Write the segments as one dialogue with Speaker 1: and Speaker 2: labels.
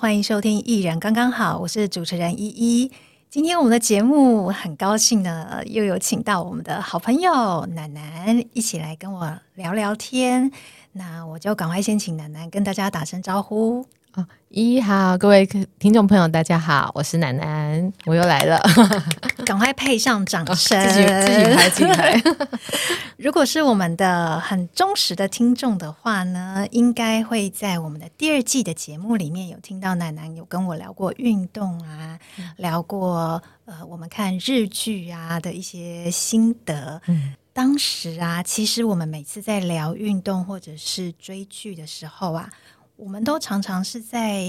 Speaker 1: 欢迎收听《艺人刚刚好》，我是主持人依依。今天我们的节目很高兴呢，又有请到我们的好朋友楠楠一起来跟我聊聊天。那我就赶快先请楠楠跟大家打声招呼。
Speaker 2: 哦，依依好，各位听众朋友，大家好，我是楠楠，我又来了，
Speaker 1: 赶快配上掌声，
Speaker 2: 自己自己拍自己拍。
Speaker 1: 如果是我们的很忠实的听众的话呢，应该会在我们的第二季的节目里面有听到楠楠有跟我聊过运动啊，嗯、聊过呃我们看日剧啊的一些心得。嗯，当时啊，其实我们每次在聊运动或者是追剧的时候啊。我们都常常是在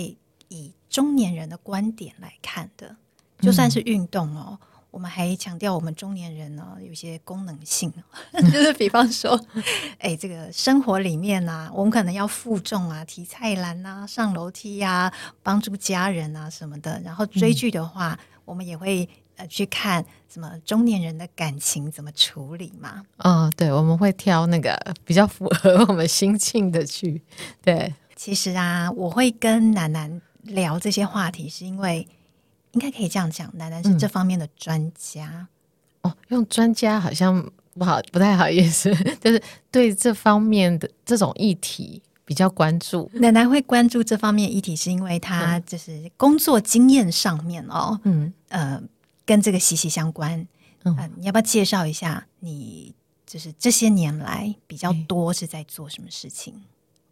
Speaker 1: 以中年人的观点来看的，就算是运动哦，嗯、我们还强调我们中年人呢有些功能性，就是比方说，哎，这个生活里面啊，我们可能要负重啊，提菜篮啊，上楼梯呀、啊，帮助家人啊什么的。然后追剧的话，嗯、我们也会呃去看什么中年人的感情怎么处理嘛。
Speaker 2: 嗯，对，我们会挑那个比较符合我们心境的剧，对。
Speaker 1: 其实啊，我会跟楠楠聊这些话题，是因为应该可以这样讲，楠楠是这方面的专家。
Speaker 2: 嗯、哦。用专家好像不好，不太好意思，就是对这方面的这种议题比较关注。
Speaker 1: 奶奶会关注这方面议题，是因为她就是工作经验上面哦，嗯呃，跟这个息息相关。嗯、呃，你要不要介绍一下你就是这些年来比较多是在做什么事情？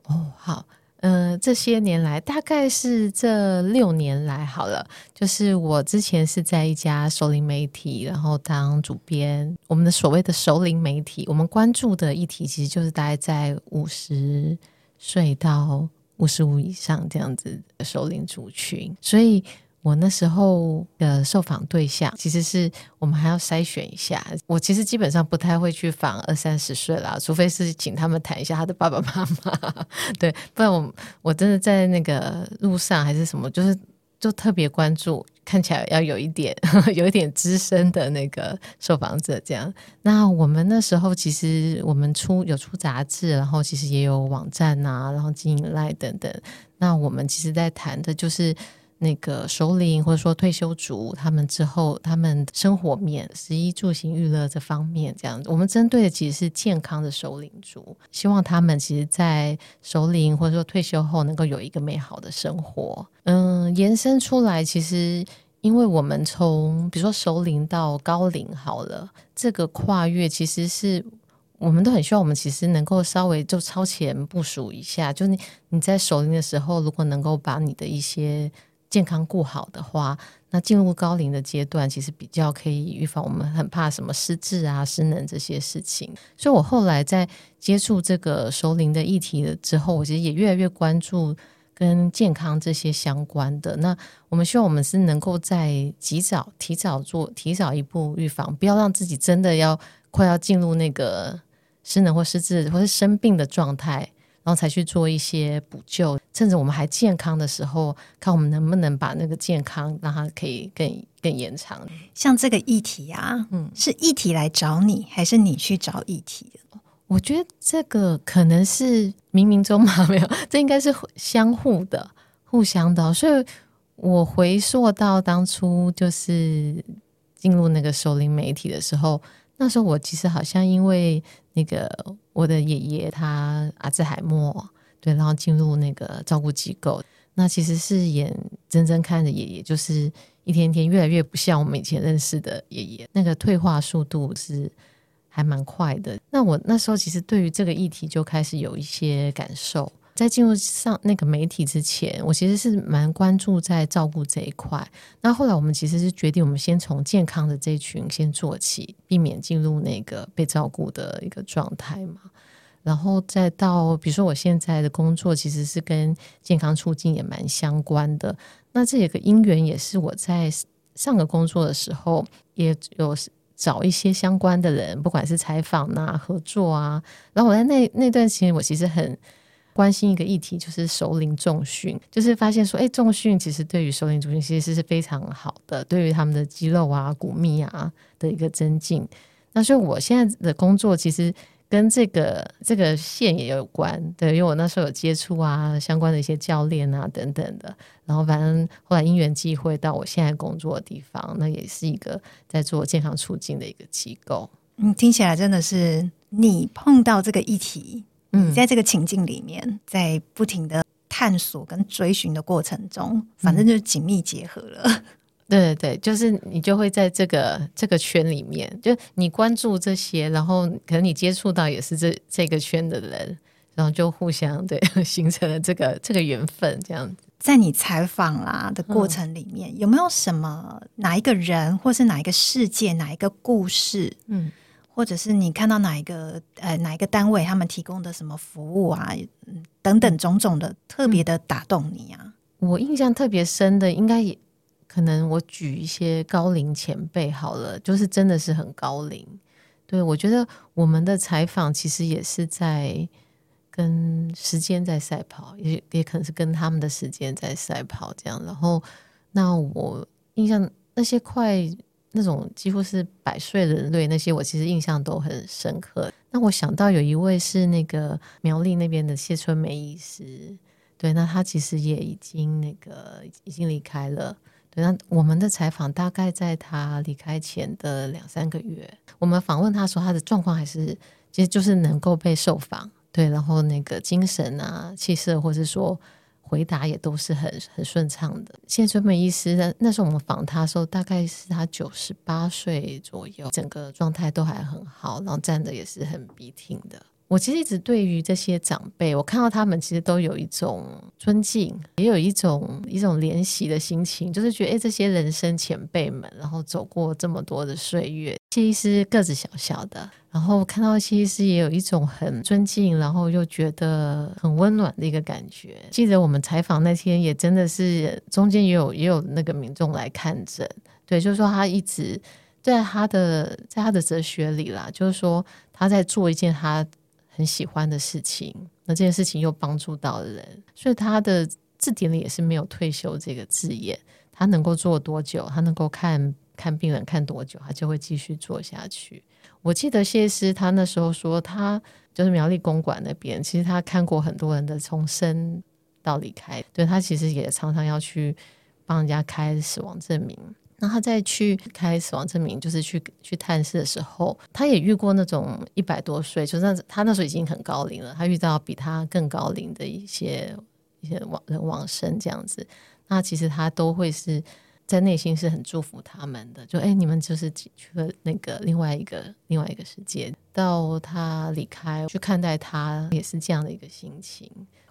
Speaker 2: 哦，好。嗯、呃，这些年来，大概是这六年来好了。就是我之前是在一家熟龄媒体，然后当主编。我们的所谓的熟龄媒体，我们关注的议题其实就是大概在五十岁到五十五以上这样子的熟龄族群，所以。我那时候的受访对象，其实是我们还要筛选一下。我其实基本上不太会去访二三十岁啦，除非是请他们谈一下他的爸爸妈妈，对，不然我我真的在那个路上还是什么，就是就特别关注，看起来要有一点 有一点资深的那个受访者这样。那我们那时候其实我们出有出杂志，然后其实也有网站啊，然后经营 LINE 等等。那我们其实在谈的就是。那个首领或者说退休族，他们之后他们生活面、食衣住行娱乐这方面，这样子，我们针对的其实是健康的首领族，希望他们其实，在首领或者说退休后，能够有一个美好的生活。嗯，延伸出来，其实因为我们从比如说熟龄到高龄好了，这个跨越其实是我们都很希望，我们其实能够稍微就超前部署一下，就你你在首领的时候，如果能够把你的一些健康顾好的话，那进入高龄的阶段，其实比较可以预防我们很怕什么失智啊、失能这些事情。所以我后来在接触这个熟龄的议题了之后，我其实也越来越关注跟健康这些相关的。那我们希望我们是能够在及早、提早做、提早一步预防，不要让自己真的要快要进入那个失能或失智或是生病的状态。然后才去做一些补救，趁着我们还健康的时候，看我们能不能把那个健康让它可以更更延长。
Speaker 1: 像这个议题啊，嗯，是议题来找你，还是你去找议题的？
Speaker 2: 我觉得这个可能是冥冥中嘛，没有，这应该是相互的、互相的。所以我回溯到当初就是进入那个熟龄媒体的时候，那时候我其实好像因为那个。我的爷爷他阿兹海默，对，然后进入那个照顾机构，那其实是眼睁睁看着爷爷就是一天天越来越不像我们以前认识的爷爷，那个退化速度是还蛮快的。那我那时候其实对于这个议题就开始有一些感受。在进入上那个媒体之前，我其实是蛮关注在照顾这一块。那后来我们其实是决定，我们先从健康的这一群先做起，避免进入那个被照顾的一个状态嘛。然后再到，比如说我现在的工作其实是跟健康促进也蛮相关的。那这个因缘，也是我在上个工作的时候也有找一些相关的人，不管是采访啊、合作啊。然后我在那那段时间，我其实很。关心一个议题，就是熟龄重训，就是发现说，哎，重训其实对于熟龄族群其实是非常好的，对于他们的肌肉啊、骨密啊的一个增进。那所以我现在的工作其实跟这个这个线也有关，对，因为我那时候有接触啊相关的一些教练啊等等的，然后反正后来因缘际会到我现在工作的地方，那也是一个在做健康促进的一个机构。
Speaker 1: 嗯，听起来真的是你碰到这个议题，嗯，在这个情境里面，在不停的探索跟追寻的过程中，反正就是紧密结合了。嗯
Speaker 2: 对对对，就是你就会在这个这个圈里面，就你关注这些，然后可能你接触到也是这这个圈的人，然后就互相对形成了这个这个缘分，这样子。
Speaker 1: 在你采访啦的过程里面，嗯、有没有什么哪一个人，或是哪一个世界，哪一个故事，嗯，或者是你看到哪一个呃哪一个单位他们提供的什么服务啊，等等种种的，特别的打动你啊？
Speaker 2: 我印象特别深的，应该也。可能我举一些高龄前辈好了，就是真的是很高龄。对，我觉得我们的采访其实也是在跟时间在赛跑，也也可能是跟他们的时间在赛跑这样。然后，那我印象那些快那种几乎是百岁人类，那些我其实印象都很深刻。那我想到有一位是那个苗栗那边的谢春梅医师，对，那他其实也已经那个已经离开了。对，那我们的采访大概在他离开前的两三个月，我们访问他说他的状况还是，其实就是能够被受访，对，然后那个精神啊、气色，或是说回答也都是很很顺畅的。谢春梅医师那那时候我们访他的时候，大概是他九十八岁左右，整个状态都还很好，然后站的也是很笔挺的。我其实一直对于这些长辈，我看到他们其实都有一种尊敬，也有一种一种怜惜的心情，就是觉得诶，这些人生前辈们，然后走过这么多的岁月，谢医师个子小小的，然后看到谢医师也有一种很尊敬，然后又觉得很温暖的一个感觉。记得我们采访那天，也真的是中间也有也有那个民众来看诊，对，就是说他一直在他的在他的哲学里啦，就是说他在做一件他。很喜欢的事情，那这件事情又帮助到人，所以他的字典里也是没有退休这个字眼。他能够做多久，他能够看看病人看多久，他就会继续做下去。我记得谢师他那时候说，他就是苗栗公馆那边，其实他看过很多人的从生到离开，对，他其实也常常要去帮人家开死亡证明。那他再去开死亡证明，就是去去探视的时候，他也遇过那种一百多岁，就那他那时候已经很高龄了。他遇到比他更高龄的一些一些往人往生这样子，那其实他都会是在内心是很祝福他们的。就哎，你们就是去了那个另外一个另外一个世界，到他离开去看待他，也是这样的一个心情。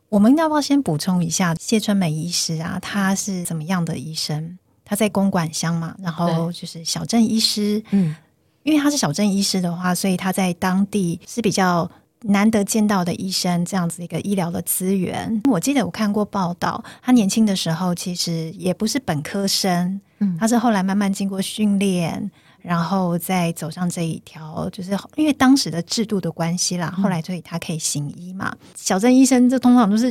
Speaker 1: 我们要不要先补充一下谢春梅医师啊？他是怎么样的医生？他在公馆乡嘛，然后就是小镇医师，嗯，因为他是小镇医师的话，所以他在当地是比较难得见到的医生，这样子一个医疗的资源。我记得我看过报道，他年轻的时候其实也不是本科生，嗯，他是后来慢慢经过训练，然后再走上这一条，就是因为当时的制度的关系啦，后来所以他可以行医嘛。嗯，小镇医生这通常都是。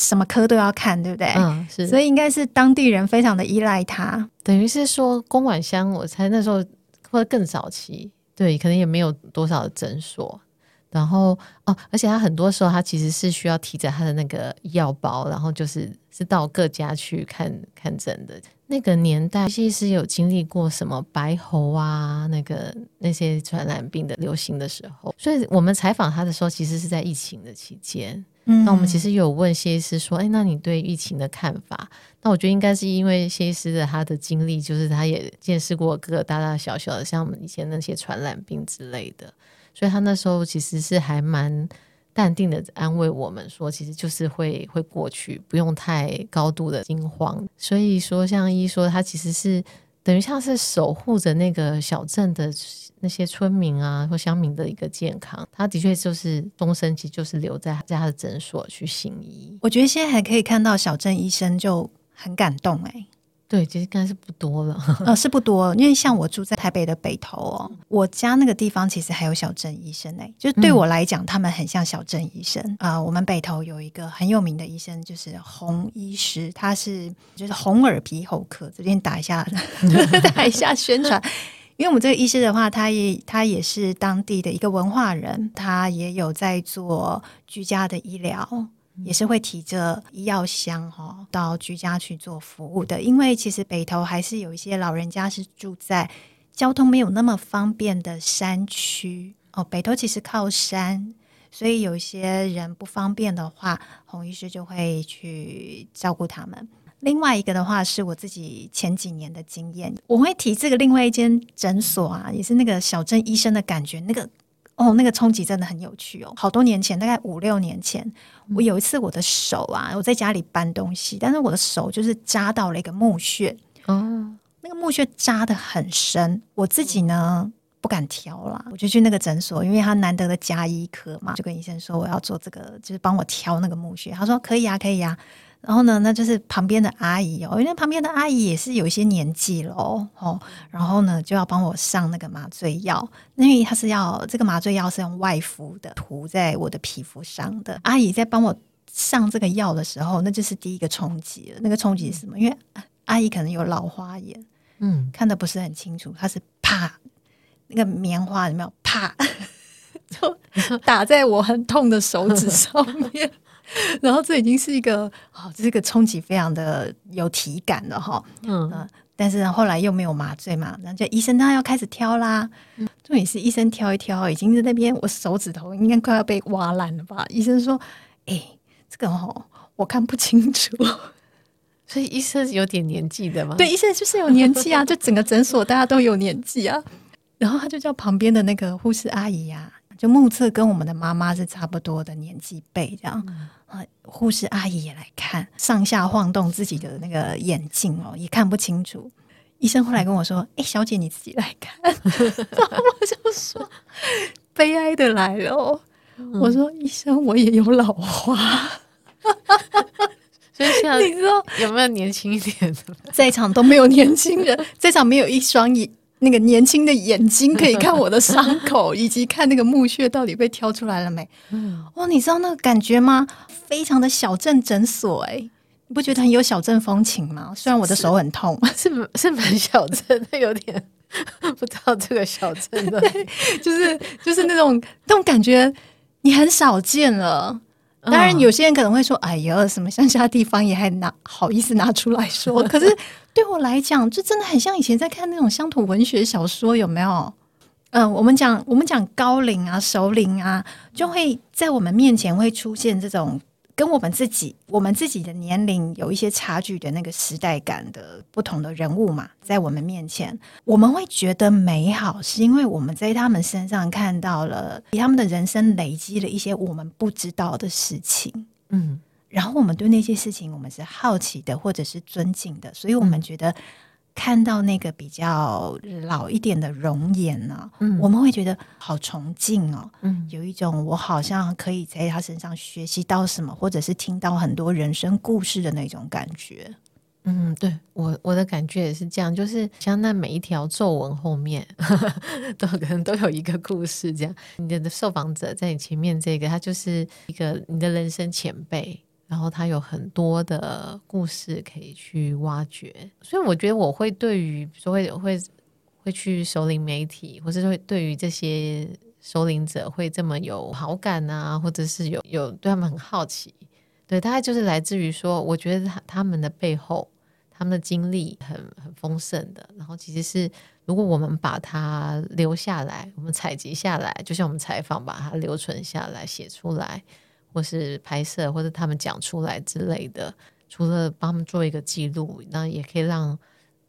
Speaker 1: 什么科都要看，对不对？嗯，是。所以应该是当地人非常的依赖他。
Speaker 2: 等于是说，公馆乡，我猜那时候或者更早期，对，可能也没有多少的诊所。然后哦，而且他很多时候他其实是需要提着他的那个药包，然后就是是到各家去看看诊的。那个年代其实有经历过什么白喉啊，那个那些传染病的流行的时候，所以我们采访他的时候，其实是在疫情的期间。嗯，那我们其实有问谢医师说，哎，那你对疫情的看法？那我觉得应该是因为谢医师的他的经历，就是他也见识过各个大大小小的，像我们以前那些传染病之类的，所以他那时候其实是还蛮淡定的安慰我们说，其实就是会会过去，不用太高度的惊慌。所以说，像一说他其实是等于像是守护着那个小镇的。那些村民啊，或乡民的一个健康，他的确就是终身，其实就是留在在他的诊所去行医。
Speaker 1: 我觉得现在还可以看到小镇医生就很感动哎、欸。
Speaker 2: 对，其实应该是不多了，
Speaker 1: 呃，是不多，因为像我住在台北的北投哦，我家那个地方其实还有小镇医生哎、欸，就对我来讲，他们很像小镇医生啊。我们北投有一个很有名的医生，就是洪医师，他是就是红耳鼻喉科，这边打一下，打一下宣传。因为我们这个医师的话，他也他也是当地的一个文化人，他也有在做居家的医疗，也是会提着医药箱哈到居家去做服务的。因为其实北投还是有一些老人家是住在交通没有那么方便的山区哦，北投其实靠山。所以有些人不方便的话，洪医师就会去照顾他们。另外一个的话，是我自己前几年的经验，我会提这个另外一间诊所啊，也是那个小镇医生的感觉，那个哦，那个冲击真的很有趣哦。好多年前，大概五六年前，我有一次我的手啊，我在家里搬东西，但是我的手就是扎到了一个木屑哦，那个木屑扎的很深，我自己呢。不敢挑啦，我就去那个诊所，因为他难得的加医科嘛，就跟医生说我要做这个，就是帮我挑那个木穴。他说可以啊，可以啊。然后呢，那就是旁边的阿姨哦，因为旁边的阿姨也是有一些年纪了哦，然后呢就要帮我上那个麻醉药，因为他是要这个麻醉药是用外敷的，涂在我的皮肤上的。阿姨在帮我上这个药的时候，那就是第一个冲击了。那个冲击是什么？因为阿姨可能有老花眼，嗯，看得不是很清楚，她是啪。那个棉花有没有啪，就打在我很痛的手指上面，然后这已经是一个哦，这个冲击非常的有体感的哈，嗯、呃，但是后来又没有麻醉嘛，然后就医生他要开始挑啦，重点是医生挑一挑，已经在那边我手指头应该快要被挖烂了吧？医生说：“哎、欸，这个哦，我看不清楚。”
Speaker 2: 所以医生有点年纪的吗？
Speaker 1: 对，医生就是有年纪啊，就整个诊所大家都有年纪啊。然后他就叫旁边的那个护士阿姨呀、啊，就目测跟我们的妈妈是差不多的年纪辈这样。啊，护士阿姨也来看，上下晃动自己的那个眼镜哦，也看不清楚。医生后来跟我说：“哎，小姐你自己来看。”然后我就说：“悲哀的来了。”我说：“医生，我也有老花。”
Speaker 2: 所以现在 你知道有没有年轻一点的？
Speaker 1: 在场都没有年轻人，在场没有一双眼。那个年轻的眼睛可以看我的伤口，以及看那个墓穴到底被挑出来了没？嗯，哇，你知道那个感觉吗？非常的小镇诊所，哎，你不觉得很有小镇风情吗？虽然我的手很痛，
Speaker 2: 是是蛮小镇的，有点不知道这个小镇的，
Speaker 1: 就是就是那种那种感觉，你很少见了。当然，有些人可能会说：“哎呀，什么乡下地方也还拿好意思拿出来说？” 可是对我来讲，就真的很像以前在看那种乡土文学小说，有没有？嗯、呃，我们讲我们讲高龄啊、熟龄啊，就会在我们面前会出现这种。跟我们自己、我们自己的年龄有一些差距的那个时代感的不同的人物嘛，在我们面前，我们会觉得美好，是因为我们在他们身上看到了他们的人生累积了一些我们不知道的事情，嗯，然后我们对那些事情我们是好奇的，或者是尊敬的，所以我们觉得。看到那个比较老一点的容颜呢、啊，嗯，我们会觉得好崇敬哦，嗯，有一种我好像可以在他身上学习到什么，或者是听到很多人生故事的那种感觉。
Speaker 2: 嗯，对我我的感觉也是这样，就是像那每一条皱纹后面 都可能都有一个故事，这样你的受访者在你前面这个，他就是一个你的人生前辈。然后他有很多的故事可以去挖掘，所以我觉得我会对于比如说会会会去首领媒体，或者会对于这些首领者会这么有好感啊，或者是有有对他们很好奇，对，大概就是来自于说，我觉得他他们的背后，他们的经历很很丰盛的。然后其实是如果我们把它留下来，我们采集下来，就像我们采访把它留存下来，写出来。或是拍摄，或者他们讲出来之类的，除了帮他们做一个记录，那也可以让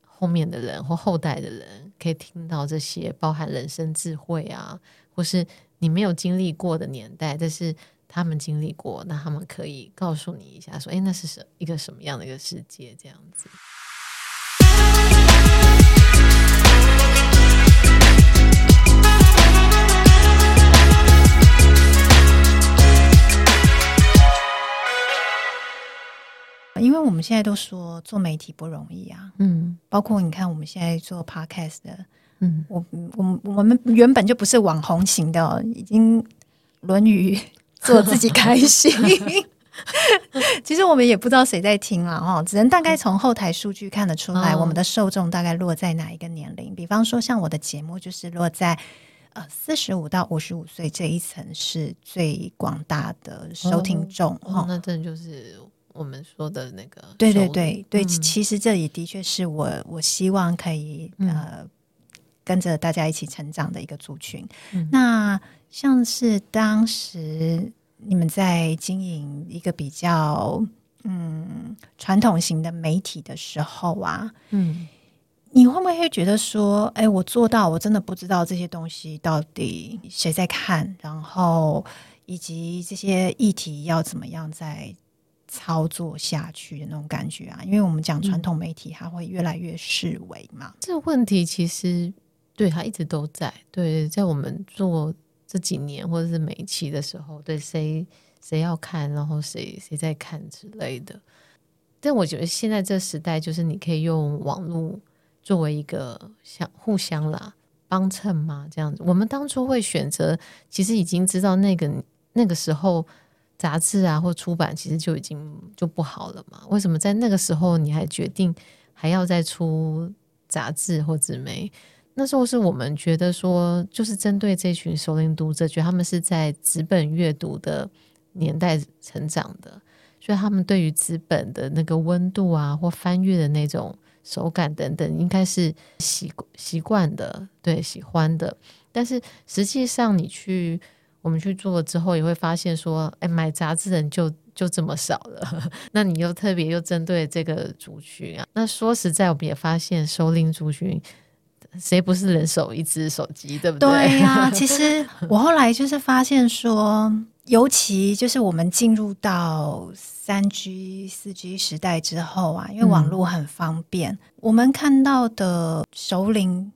Speaker 2: 后面的人或后代的人可以听到这些包含人生智慧啊，或是你没有经历过的年代，但是他们经历过，那他们可以告诉你一下，说，哎，那是什一个什么样的一个世界？这样子。
Speaker 1: 因为我们现在都说做媒体不容易啊，嗯，包括你看我们现在做 podcast 的，嗯，我我我们原本就不是网红型的，已经《论语》做自己开心，其实我们也不知道谁在听了哈，只能大概从后台数据看得出来，我们的受众大概落在哪一个年龄。比方说，像我的节目就是落在呃四十五到五十五岁这一层是最广大的收听众
Speaker 2: 哦，那这就是我们说的那个。
Speaker 1: 对对对对，其实这也的确是我我希望可以呃跟着大家一起成长的一个族群。那像是当时。你们在经营一个比较嗯传统型的媒体的时候啊，嗯，你会不会觉得说，哎，我做到，我真的不知道这些东西到底谁在看，然后以及这些议题要怎么样再操作下去的那种感觉啊？因为我们讲传统媒体，它会越来越式微嘛。
Speaker 2: 这个问题其实对它一直都在，对，在我们做。这几年或者是每一期的时候，对谁谁要看，然后谁谁在看之类的。但我觉得现在这时代，就是你可以用网络作为一个相互相啦帮衬嘛，这样子。我们当初会选择，其实已经知道那个那个时候杂志啊或出版其实就已经就不好了嘛。为什么在那个时候你还决定还要再出杂志或纸媒？那时候是我们觉得说，就是针对这群熟龄读者，觉得他们是在纸本阅读的年代成长的，所以他们对于纸本的那个温度啊，或翻阅的那种手感等等，应该是习习惯的，对，喜欢的。但是实际上，你去我们去做了之后，也会发现说，哎，买杂志的人就就这么少了。那你又特别又针对这个族群啊？那说实在，我们也发现熟龄族群。谁不是人手一只手机，对不对？
Speaker 1: 对呀、啊，其实 我后来就是发现说，尤其就是我们进入到三 G、四 G 时代之后啊，因为网络很方便，嗯、我们看到的熟龄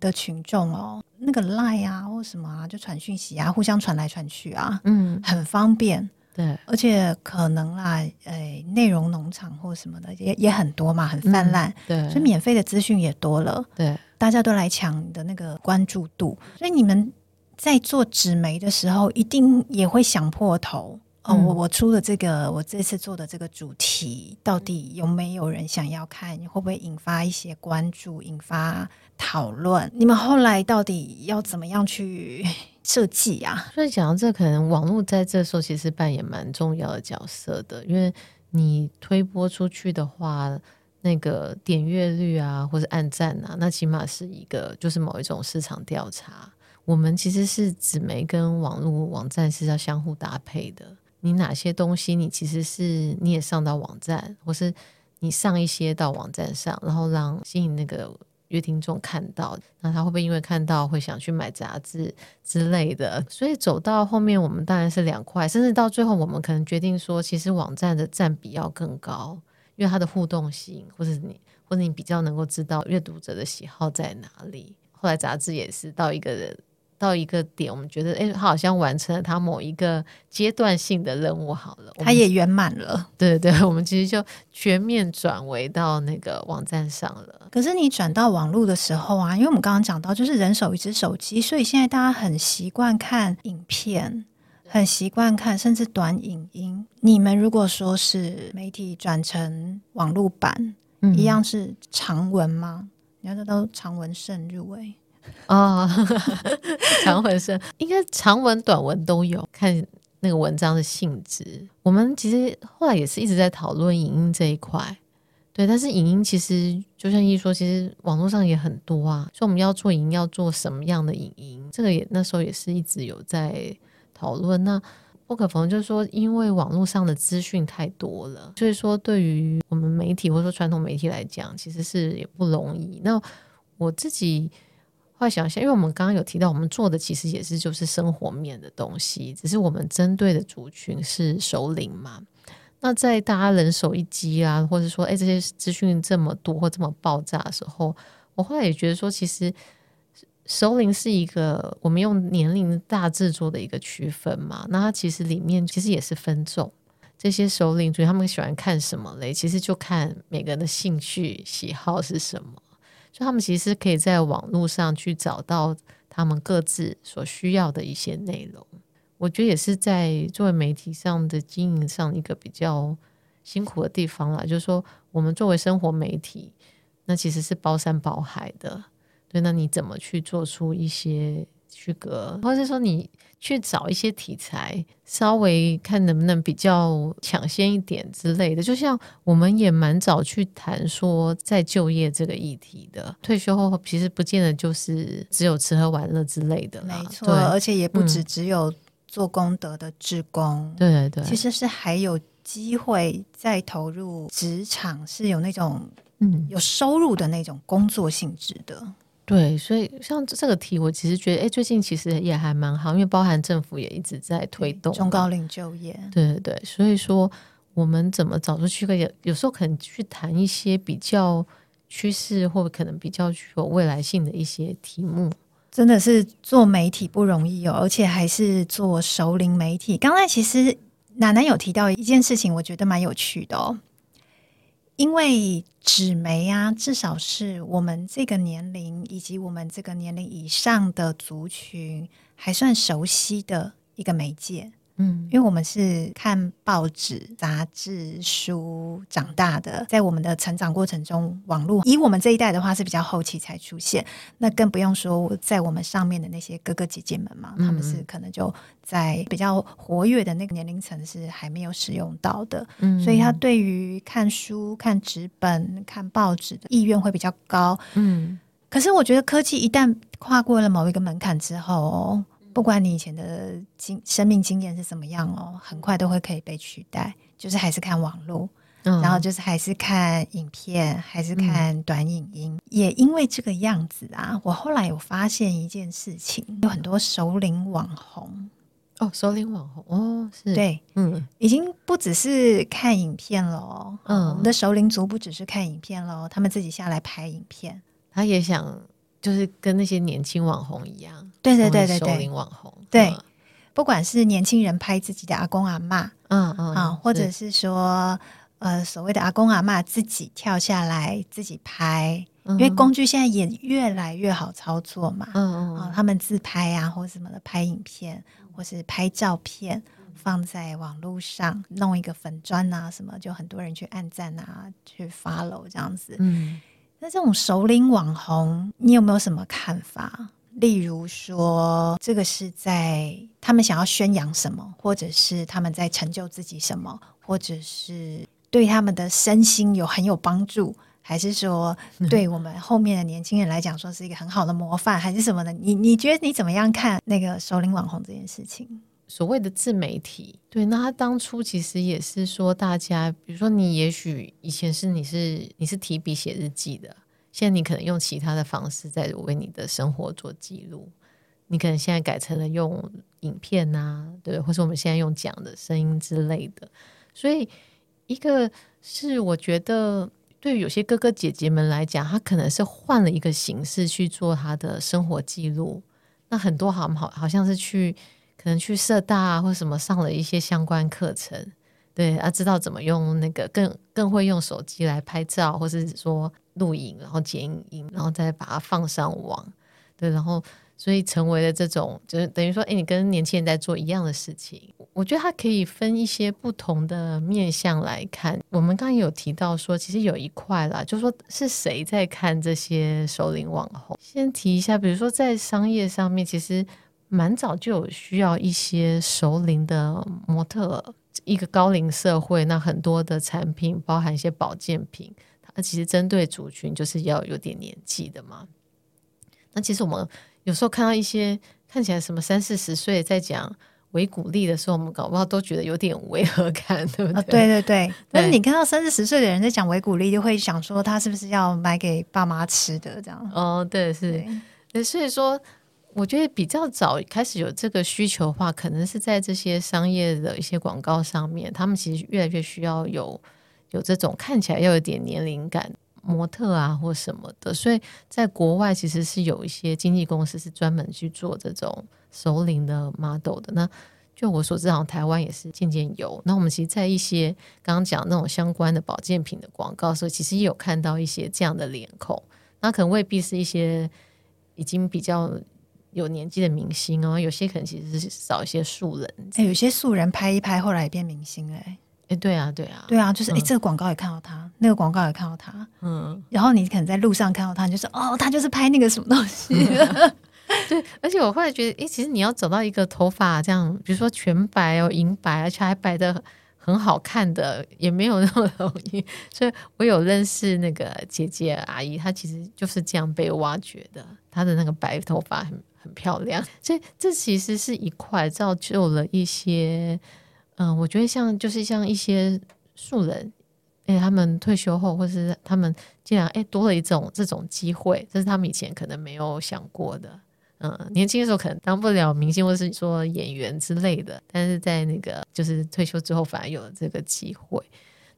Speaker 1: 的群众哦，那个 Line 啊或什么啊，就传讯息啊，互相传来传去啊，嗯，很方便。
Speaker 2: 对，
Speaker 1: 而且可能啦，诶、哎，内容农场或什么的也也很多嘛，很泛滥、嗯，
Speaker 2: 对，
Speaker 1: 所以免费的资讯也多了，
Speaker 2: 对，
Speaker 1: 大家都来抢你的那个关注度，所以你们在做纸媒的时候，一定也会想破头、嗯、哦，我我出了这个，我这次做的这个主题，到底有没有人想要看？会不会引发一些关注，引发讨论？你们后来到底要怎么样去？设计啊，
Speaker 2: 所以讲到这，可能网络在这时候其实扮演蛮重要的角色的，因为你推播出去的话，那个点阅率啊，或者按赞啊，那起码是一个就是某一种市场调查。我们其实是纸媒跟网络网站是要相互搭配的。你哪些东西，你其实是你也上到网站，或是你上一些到网站上，然后让吸引那个。阅听众看到，那他会不会因为看到会想去买杂志之类的？所以走到后面，我们当然是两块，甚至到最后，我们可能决定说，其实网站的占比要更高，因为它的互动性，或者你，或者你比较能够知道阅读者的喜好在哪里。后来杂志也是到一个人。到一个点，我们觉得，哎，他好像完成了他某一个阶段性的任务，好了，
Speaker 1: 他也圆满了。
Speaker 2: 对对对，我们其实就全面转为到那个网站上了。
Speaker 1: 可是你转到网络的时候啊，因为我们刚刚讲到，就是人手一只手机，所以现在大家很习惯看影片，很习惯看甚至短影音。你们如果说是媒体转成网络版，嗯、一样是长文吗？你要知道长文胜入围、欸。
Speaker 2: 哦，长文是应该长文、短文都有，看那个文章的性质。我们其实后来也是一直在讨论影音这一块，对。但是影音其实就像一说，其实网络上也很多啊。所以我们要做影音，要做什么样的影音？这个也那时候也是一直有在讨论。那不可否认，就是说，因为网络上的资讯太多了，所以说对于我们媒体或者说传统媒体来讲，其实是也不容易。那我自己。快想想，因为我们刚刚有提到，我们做的其实也是就是生活面的东西，只是我们针对的族群是首领嘛。那在大家人手一机啊，或者说哎这些资讯这么多或这么爆炸的时候，我后来也觉得说，其实首领是一个我们用年龄大致做的一个区分嘛。那它其实里面其实也是分众，这些熟龄族他们喜欢看什么类，其实就看每个人的兴趣喜好是什么。就他们其实可以在网络上去找到他们各自所需要的一些内容。我觉得也是在作为媒体上的经营上一个比较辛苦的地方啦。就是说，我们作为生活媒体，那其实是包山包海的。对，那你怎么去做出一些区隔，或者说你去找一些题材，稍微看能不能比较抢先一点之类的？就像我们也蛮早去谈说在就业这个议题的，退休后其实不见得就是只有吃喝玩乐之类的。
Speaker 1: 没错，而且也不止只有。做功德的职工，
Speaker 2: 对对对，
Speaker 1: 其实是还有机会再投入职场，是有那种嗯有收入的那种工作性质的。
Speaker 2: 对，所以像这个题，我其实觉得，哎，最近其实也还蛮好，因为包含政府也一直在推动
Speaker 1: 中高龄就业。
Speaker 2: 对对对，所以说我们怎么找出去可以，有时候可能去谈一些比较趋势，或者可能比较具有未来性的一些题目。
Speaker 1: 真的是做媒体不容易哦，而且还是做熟龄媒体。刚才其实奶奶有提到一件事情，我觉得蛮有趣的哦。因为纸媒啊，至少是我们这个年龄以及我们这个年龄以上的族群还算熟悉的一个媒介。嗯，因为我们是看报纸、杂志、书长大的，在我们的成长过程中，网络以我们这一代的话是比较后期才出现，那更不用说在我们上面的那些哥哥姐姐们嘛，嗯、他们是可能就在比较活跃的那个年龄层是还没有使用到的，嗯，所以他对于看书、看纸本、看报纸的意愿会比较高，嗯，可是我觉得科技一旦跨过了某一个门槛之后，不管你以前的经生命经验是怎么样哦，很快都会可以被取代。就是还是看网络，嗯、然后就是还是看影片，还是看短影音。嗯、也因为这个样子啊，我后来有发现一件事情，有很多熟龄网红
Speaker 2: 哦，熟龄网红哦，是
Speaker 1: 对，嗯，已经不只是看影片了。嗯，我们的熟龄族不只是看影片了，他们自己下来拍影片，
Speaker 2: 他也想就是跟那些年轻网红一
Speaker 1: 样。对对对
Speaker 2: 对对，网红
Speaker 1: 对，嗯、不管是年轻人拍自己的阿公阿妈，嗯嗯啊，或者是。说是呃所谓的阿公阿妈自己跳下来自己拍，嗯、因为工具现在也越来越好操作嘛，嗯嗯啊，他们自拍啊或什么的拍影片，或是拍照片放在网络上，弄一个粉砖啊什么，就很多人去按赞啊，去 follow 这样子。嗯，那这种首领网红，你有没有什么看法？例如说，这个是在他们想要宣扬什么，或者是他们在成就自己什么，或者是对他们的身心有很有帮助，还是说 对我们后面的年轻人来讲，说是一个很好的模范，还是什么的？你你觉得你怎么样看那个首领网红这件事情？
Speaker 2: 所谓的自媒体，对，那他当初其实也是说，大家比如说你，也许以前是你是你是提笔写日记的。现在你可能用其他的方式在为你的生活做记录，你可能现在改成了用影片呐、啊，对，或是我们现在用讲的声音之类的。所以，一个是我觉得对于有些哥哥姐姐们来讲，他可能是换了一个形式去做他的生活记录。那很多好好好像是去可能去社大啊，或什么上了一些相关课程。对，啊，知道怎么用那个更更会用手机来拍照，或是说录影，然后剪影，然后再把它放上网。对，然后所以成为了这种，就是等于说，哎，你跟年轻人在做一样的事情。我觉得它可以分一些不同的面向来看。我们刚刚有提到说，其实有一块啦，就说是谁在看这些首领网红？先提一下，比如说在商业上面，其实蛮早就有需要一些熟龄的模特。一个高龄社会，那很多的产品包含一些保健品，它其实针对族群就是要有点年纪的嘛。那其实我们有时候看到一些看起来什么三四十岁在讲维骨力的时候，我们搞不好都觉得有点违和感，对不对？
Speaker 1: 啊，对对对。但是你看到三四十岁的人在讲维骨力，就会想说他是不是要买给爸妈吃的这样？
Speaker 2: 哦，对，是。对，对，所以说。我觉得比较早开始有这个需求的话，可能是在这些商业的一些广告上面，他们其实越来越需要有有这种看起来要有点年龄感模特啊或什么的，所以在国外其实是有一些经纪公司是专门去做这种熟龄的 model 的。那就我所知，好像台湾也是渐渐有。那我们其实，在一些刚刚讲那种相关的保健品的广告时候，其实也有看到一些这样的脸孔。那可能未必是一些已经比较。有年纪的明星哦，有些可能其实是找一些素人，
Speaker 1: 哎，有些素人拍一拍，后来也变明星了，哎，
Speaker 2: 哎，对啊，对啊，
Speaker 1: 对啊，就是哎，这个广告也看到他，那个广告也看到他，
Speaker 2: 嗯，
Speaker 1: 然后你可能在路上看到他，你就说哦，他就是拍那个什么东西，
Speaker 2: 对，而且我后来觉得，哎，其实你要找到一个头发这样，比如说全白哦，银白，而且还白的。很好看的也没有那么容易，所以我有认识那个姐姐阿姨，她其实就是这样被挖掘的。她的那个白头发很很漂亮，所以这其实是一块造就了一些，嗯，我觉得像就是像一些素人，哎，他们退休后或是他们竟然哎多了一种这种机会，这是他们以前可能没有想过的。嗯，年轻的时候可能当不了明星，或是说演员之类的，但是在那个就是退休之后，反而有了这个机会。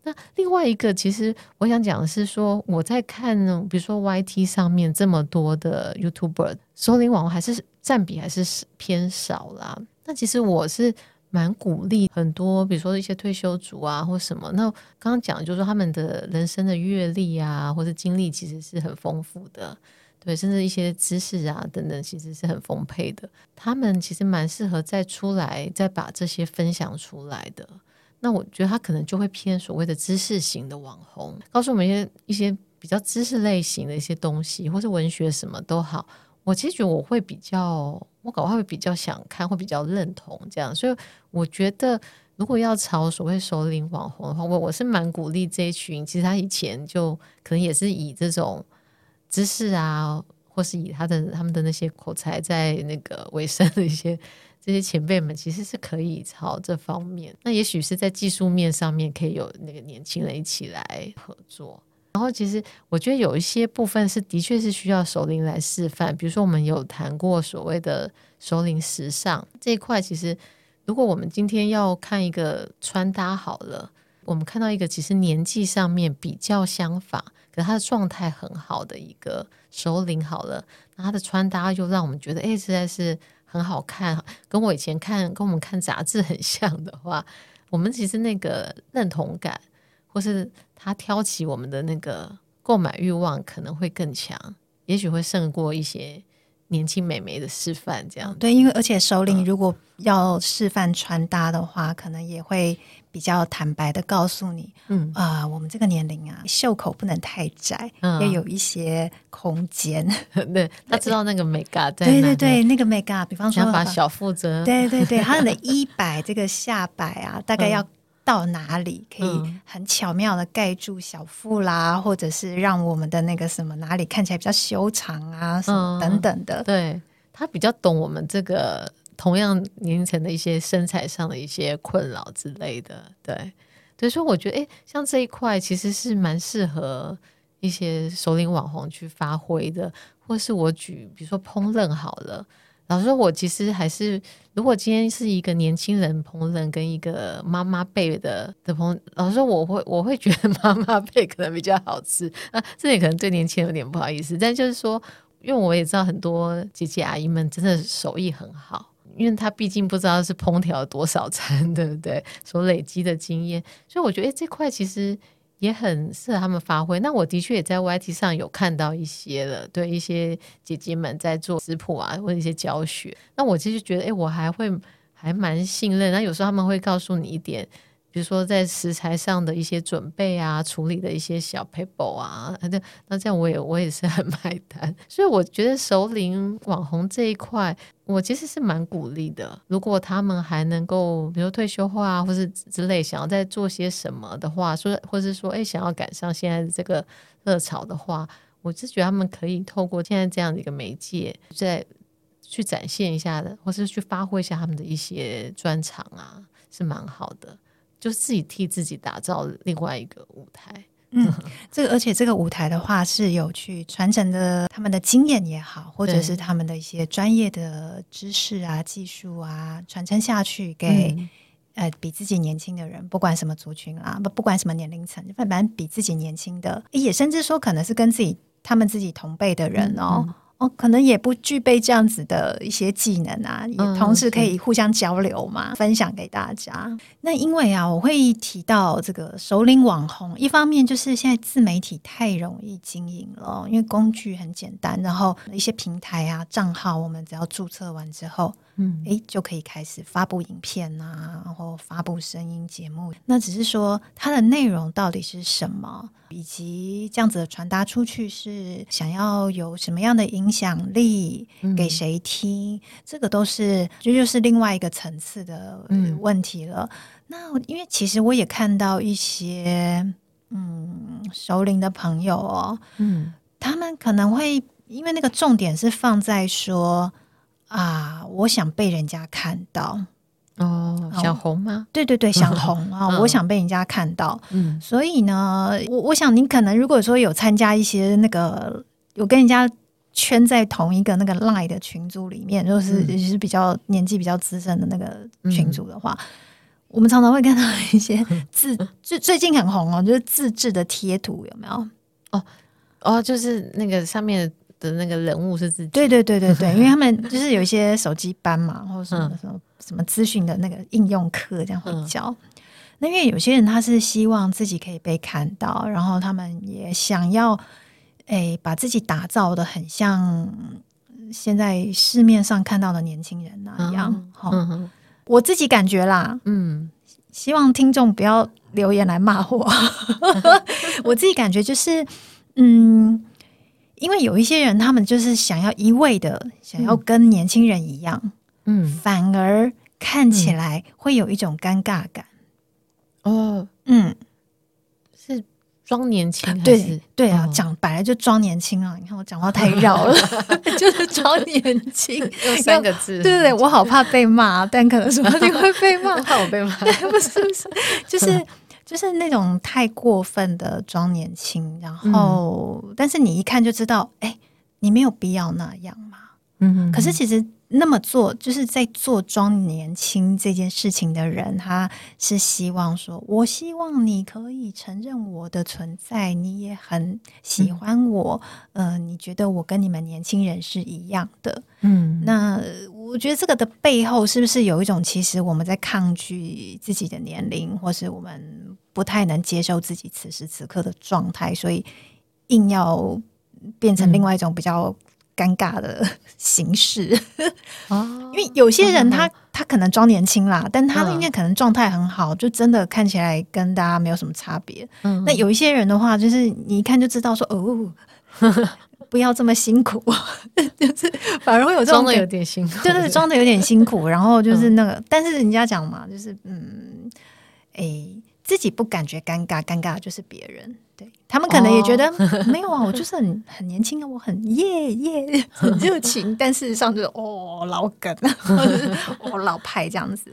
Speaker 2: 那另外一个，其实我想讲的是说，我在看，比如说 YT 上面这么多的 YouTuber，熟龄网红还是占比还是偏少啦。那其实我是蛮鼓励很多，比如说一些退休族啊，或什么。那刚刚讲就是说他们的人生的阅历啊，或者经历，其实是很丰富的。对，甚至一些知识啊等等，其实是很丰沛的。他们其实蛮适合再出来，再把这些分享出来的。那我觉得他可能就会偏所谓的知识型的网红，告诉我们一些一些比较知识类型的一些东西，或是文学什么都好。我其实觉得我会比较，我搞会比较想看，会比较认同这样。所以我觉得，如果要朝所谓首领网红的话，我我是蛮鼓励这一群。其实他以前就可能也是以这种。知识啊，或是以他的他们的那些口才在那个维生的一些这些前辈们，其实是可以朝这方面。那也许是在技术面上面可以有那个年轻人一起来合作。然后，其实我觉得有一些部分是的确是需要首领来示范。比如说，我们有谈过所谓的首领时尚这一块。其实，如果我们今天要看一个穿搭好了，我们看到一个其实年纪上面比较相仿。可是他的状态很好的一个首领好了，那他的穿搭又让我们觉得，哎，实在是很好看，跟我以前看跟我们看杂志很像的话，我们其实那个认同感，或是他挑起我们的那个购买欲望，可能会更强，也许会胜过一些。年轻美眉的示范，这样。
Speaker 1: 对，因为而且首领如果要示范穿搭的话，嗯、可能也会比较坦白的告诉你，嗯。啊、呃，我们这个年龄啊，袖口不能太窄，嗯、要有一些空间。
Speaker 2: 对，他知道那个美嘎在
Speaker 1: 对对对，那个美嘎，比方说
Speaker 2: 把小腹遮，
Speaker 1: 对对对，他的衣摆这个下摆啊，大概要。嗯到哪里可以很巧妙的盖住小腹啦，嗯、或者是让我们的那个什么哪里看起来比较修长啊，什么等等的。
Speaker 2: 嗯、对，他比较懂我们这个同样年龄层的一些身材上的一些困扰之类的。对，所以说我觉得，哎，像这一块其实是蛮适合一些首领网红去发挥的，或是我举，比如说烹饪好了。老实说，我其实还是，如果今天是一个年轻人烹饪跟一个妈妈辈的的朋友，老实说，我会我会觉得 妈妈辈可能比较好吃啊，这也可能对年轻人有点不好意思，但就是说，因为我也知道很多姐姐阿姨们真的手艺很好，因为她毕竟不知道是烹调了多少餐，对不对？所累积的经验，所以我觉得，诶，这块其实。也很适合他们发挥。那我的确也在 YT 上有看到一些了，对一些姐姐们在做食谱啊，或者一些教学。那我其实觉得，哎，我还会还蛮信任。那有时候他们会告诉你一点。比如说，在食材上的一些准备啊，处理的一些小 paper 啊，那那这样我也我也是很买单。所以我觉得熟龄网红这一块，我其实是蛮鼓励的。如果他们还能够，比如退休后啊，或是之类，想要再做些什么的话，说或是说，哎，想要赶上现在的这个热潮的话，我是觉得他们可以透过现在这样的一个媒介，再去展现一下的，或是去发挥一下他们的一些专长啊，是蛮好的。就是自己替自己打造另外一个舞台，
Speaker 1: 嗯，这个而且这个舞台的话是有去传承的，他们的经验也好，或者是他们的一些专业的知识啊、技术啊，传承下去给、嗯、呃比自己年轻的人，不管什么族群啊，不不管什么年龄层，反正比自己年轻的，也甚至说可能是跟自己他们自己同辈的人哦，哦，可能也不具备这样子的一些技能啊，也同时可以互相交流嘛，嗯、分享给大家。那因为啊，我会提到这个首领网红，一方面就是现在自媒体太容易经营了，因为工具很简单，然后一些平台啊账号，我们只要注册完之后，嗯，诶，就可以开始发布影片啊，然后发布声音节目。那只是说它的内容到底是什么，以及这样子的传达出去是想要有什么样的影响力给谁听，嗯、这个都是这就，就是另外一个层次的问题了。嗯、那因为其实我也看到一些嗯熟龄的朋友哦，嗯，他们可能会因为那个重点是放在说啊，我想被人家看到。
Speaker 2: 哦，想红吗？
Speaker 1: 对对对，想红啊！嗯、我想被人家看到，嗯，所以呢，我我想你可能如果说有参加一些那个有跟人家圈在同一个那个 line 的群组里面，就是也是比较年纪比较资深的那个群组的话，嗯、我们常常会看到一些 自最最近很红哦，就是自制的贴图，有没有？
Speaker 2: 哦哦，就是那个上面的那个人物是自己，
Speaker 1: 对对对对对，因为他们 就是有一些手机班嘛，或者什么什么。嗯什么资讯的那个应用课这样会教，嗯、那因为有些人他是希望自己可以被看到，然后他们也想要诶、欸、把自己打造的很像现在市面上看到的年轻人那样。好、嗯，嗯、我自己感觉啦，嗯，希望听众不要留言来骂我。我自己感觉就是，嗯，因为有一些人他们就是想要一味的想要跟年轻人一样。嗯，反而看起来会有一种尴尬感。
Speaker 2: 哦，嗯，是装年轻？
Speaker 1: 对对啊，讲白了就装年轻啊！你看我讲话太绕了，就是装年轻，
Speaker 2: 用三个字。
Speaker 1: 对对对，我好怕被骂，但可能说不定会被骂，
Speaker 2: 怕我被骂。
Speaker 1: 不是不是，就是就是那种太过分的装年轻，然后但是你一看就知道，哎，你没有必要那样嘛。嗯，可是其实。那么做就是在做装年轻这件事情的人，他是希望说，我希望你可以承认我的存在，你也很喜欢我，嗯、呃，你觉得我跟你们年轻人是一样的，嗯，那我觉得这个的背后是不是有一种，其实我们在抗拒自己的年龄，或是我们不太能接受自己此时此刻的状态，所以硬要变成另外一种比较。尴尬的形式 哦，因为有些人他他可能装年轻啦，但他应该可能状态很好，就真的看起来跟大家没有什么差别。那有一些人的话，就是你一看就知道说哦，不要这么辛苦，就是反而会有这种
Speaker 2: 装的有点辛苦，
Speaker 1: 对对，装的有点辛苦。然后就是那个，但是人家讲嘛，就是嗯，哎，自己不感觉尴尬，尴尬的就是别人。对，他们可能也觉得、哦、没有啊，我就是很很年轻啊，我很耶耶，很热情，但事实上就是哦老梗，哦老派这样子。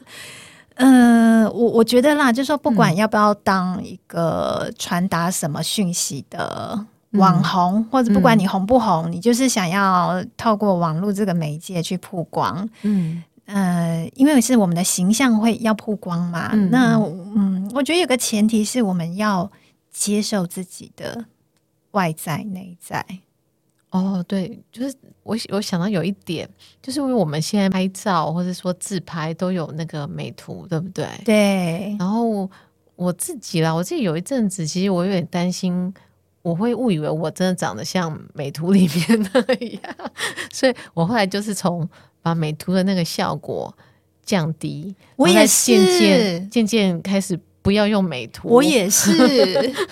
Speaker 1: 嗯、呃，我我觉得啦，就是说不管要不要当一个传达什么讯息的网红，嗯、或者不管你红不红，嗯、你就是想要透过网络这个媒介去曝光。嗯呃，因为是我们的形象会要曝光嘛。嗯那嗯，我觉得有个前提是我们要。接受自己的外在内在
Speaker 2: 哦，对，就是我我想到有一点，就是因为我们现在拍照或者说自拍都有那个美图，对不对？
Speaker 1: 对。
Speaker 2: 然后我自己啦，我自己有一阵子，其实我有点担心，我会误以为我真的长得像美图里面那样，所以我后来就是从把美图的那个效果降低，
Speaker 1: 我也是渐渐
Speaker 2: 渐渐开始。不要用美图，
Speaker 1: 我也是，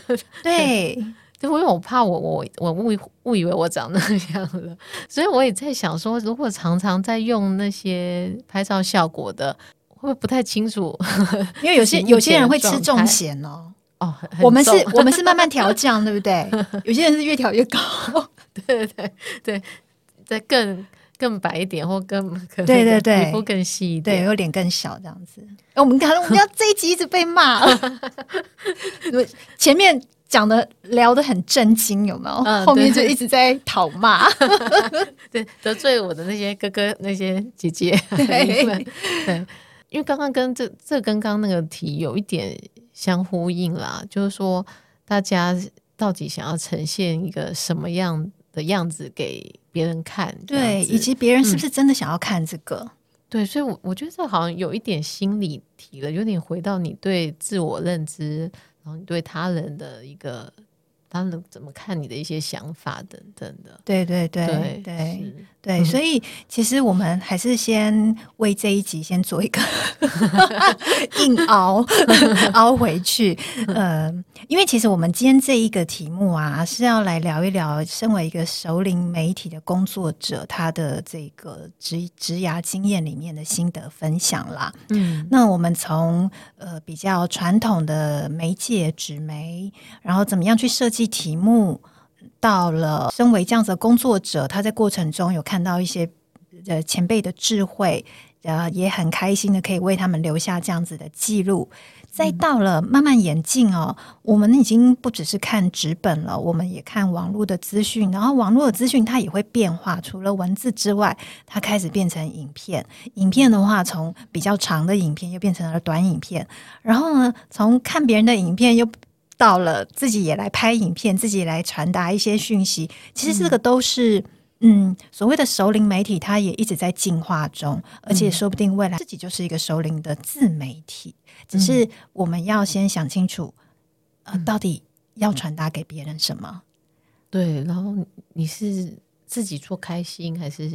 Speaker 1: 对，
Speaker 2: 就因为我怕我我我误误以为我长那样了，所以我也在想说，如果常常在用那些拍照效果的，会不会不太清楚？
Speaker 1: 因为有些有些人会吃重咸哦，哦，我们是我们是慢慢调降，对不对？有些人是越调越高，
Speaker 2: 对对对对，再更。更白一点，或更可能
Speaker 1: 对对对，
Speaker 2: 皮肤更细一点，
Speaker 1: 对，有脸更小这样子。我们看，我们要 这一集一直被骂，前面讲的聊得很震惊，有没有？嗯、后面就一直在讨骂，
Speaker 2: 对，得罪我的那些哥哥、那些姐姐。对，对，因为刚刚跟这这跟刚刚那个题有一点相呼应啦，就是说大家到底想要呈现一个什么样的样子给别人看，
Speaker 1: 对，以及别人是不是真的想要看这个？嗯、
Speaker 2: 对，所以我，我我觉得这好像有一点心理题了，有点回到你对自我认知，然后你对他人的一个。他人怎么看你的一些想法等等的？
Speaker 1: 对对对对对对，所以其实我们还是先为这一集先做一个 硬熬 熬回去。呃，因为其实我们今天这一个题目啊，是要来聊一聊身为一个熟龄媒体的工作者，他的这个职职涯经验里面的心得分享啦。嗯，那我们从呃比较传统的媒介纸媒，然后怎么样去设计。题目到了，身为这样子的工作者，他在过程中有看到一些呃前辈的智慧，呃，也很开心的可以为他们留下这样子的记录。再到了慢慢演进哦，我们已经不只是看纸本了，我们也看网络的资讯，然后网络的资讯它也会变化，除了文字之外，它开始变成影片。影片的话，从比较长的影片又变成了短影片，然后呢，从看别人的影片又。到了自己也来拍影片，自己来传达一些讯息。其实这个都是，嗯，嗯，所谓的熟龄媒体，它也一直在进化中，而且说不定未来自己就是一个熟龄的自媒体。只是我们要先想清楚，呃，到底要传达给别人什么？
Speaker 2: 对，然后你是。自己做开心，还是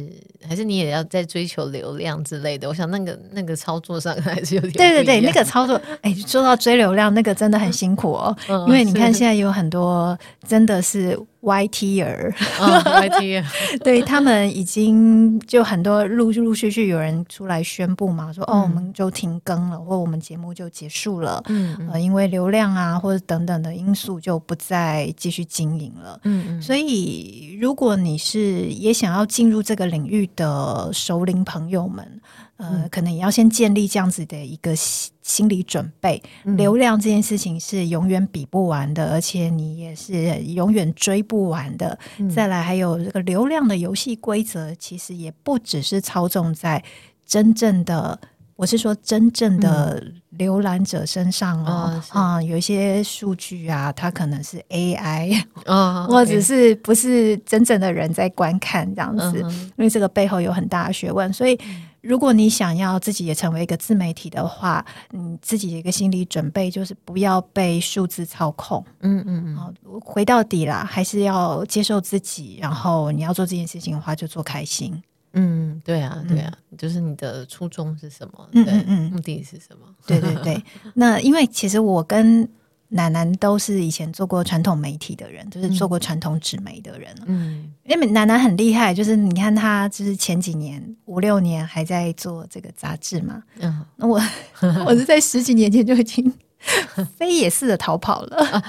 Speaker 2: 还是你也要在追求流量之类的？我想那个那个操作上 还是有点
Speaker 1: 对对对，那个操作，哎，说到追流量，那个真的很辛苦哦，嗯、因为你看现在有很多真的是。YTer，
Speaker 2: 哦、YTer，
Speaker 1: 对他们已经就很多陆陆续续有人出来宣布嘛，说、嗯、哦，我们就停更了，或我们节目就结束了，嗯，嗯、呃，因为流量啊或者等等的因素就不再继续经营了，嗯嗯，所以如果你是也想要进入这个领域的熟龄朋友们。呃，可能也要先建立这样子的一个心心理准备。嗯、流量这件事情是永远比不完的，而且你也是永远追不完的。嗯、再来，还有这个流量的游戏规则，其实也不只是操纵在真正的，我是说真正的浏览者身上哦。啊、嗯，有一些数据啊，它可能是 AI，哦，或者是不是真正的人在观看这样子，嗯、因为这个背后有很大的学问，所以。如果你想要自己也成为一个自媒体的话，你自己的一个心理准备就是不要被数字操控。嗯嗯嗯，回到底啦，还是要接受自己。然后你要做这件事情的话，就做开心。
Speaker 2: 嗯，对啊，对啊，嗯、就是你的初衷是什么？嗯嗯嗯，目的是什么？
Speaker 1: 对对对。那因为其实我跟南南都是以前做过传统媒体的人，就是做过传统纸媒的人。嗯，因为奶奶很厉害，就是你看她，就是前几年五六年还在做这个杂志嘛。嗯，那我 我是在十几年前就已经。飞也似的逃跑了，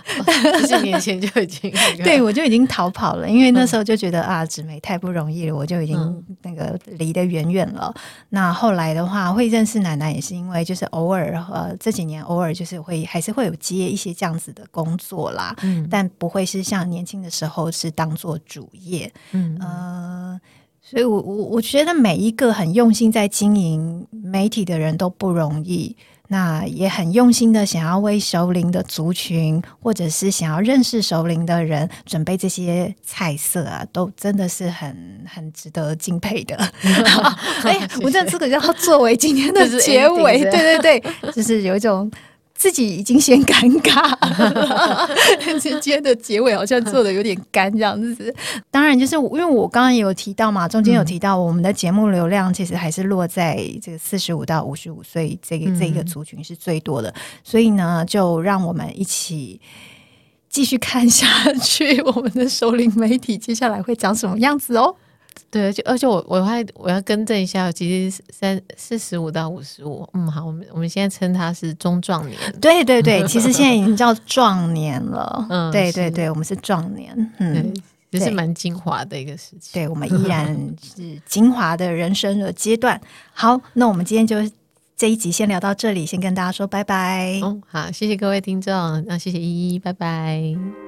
Speaker 2: 十几、啊、年前就已经
Speaker 1: 对我就已经逃跑了，因为那时候就觉得啊，纸媒太不容易了，我就已经那个离得远远了。嗯、那后来的话，会认识奶奶也是因为就是偶尔呃这几年偶尔就是会还是会有接一些这样子的工作啦，嗯、但不会是像年轻的时候是当做主业，嗯。呃，所以我我我觉得每一个很用心在经营媒体的人都不容易。那也很用心的想要为熟龄的族群，或者是想要认识熟龄的人准备这些菜色啊，都真的是很很值得敬佩的。哎，我这这个要作为今天的结尾，对对对，就是有一种。自己已经先尴尬了，今天的结尾好像做的有点干这样子。当然，就是因为我刚刚也有提到嘛，中间有提到我们的节目流量其实还是落在这个四十五到五十五岁这个这个族群是最多的，所以呢，就让我们一起继续看下去，我们的首领媒体接下来会长什么样子哦。
Speaker 2: 对，就而且我我还我要更正一下，其实三四十五到五十五，嗯，好，我们我们现在称他是中壮年。
Speaker 1: 对对对，其实现在已经叫壮年了。嗯，对对对，我们是壮年，嗯，
Speaker 2: 也是蛮精华的一个事情。
Speaker 1: 对，我们依然是精华的人生的阶段。好，那我们今天就这一集先聊到这里，先跟大家说拜拜。
Speaker 2: 哦，好，谢谢各位听众，那谢谢依依，拜拜。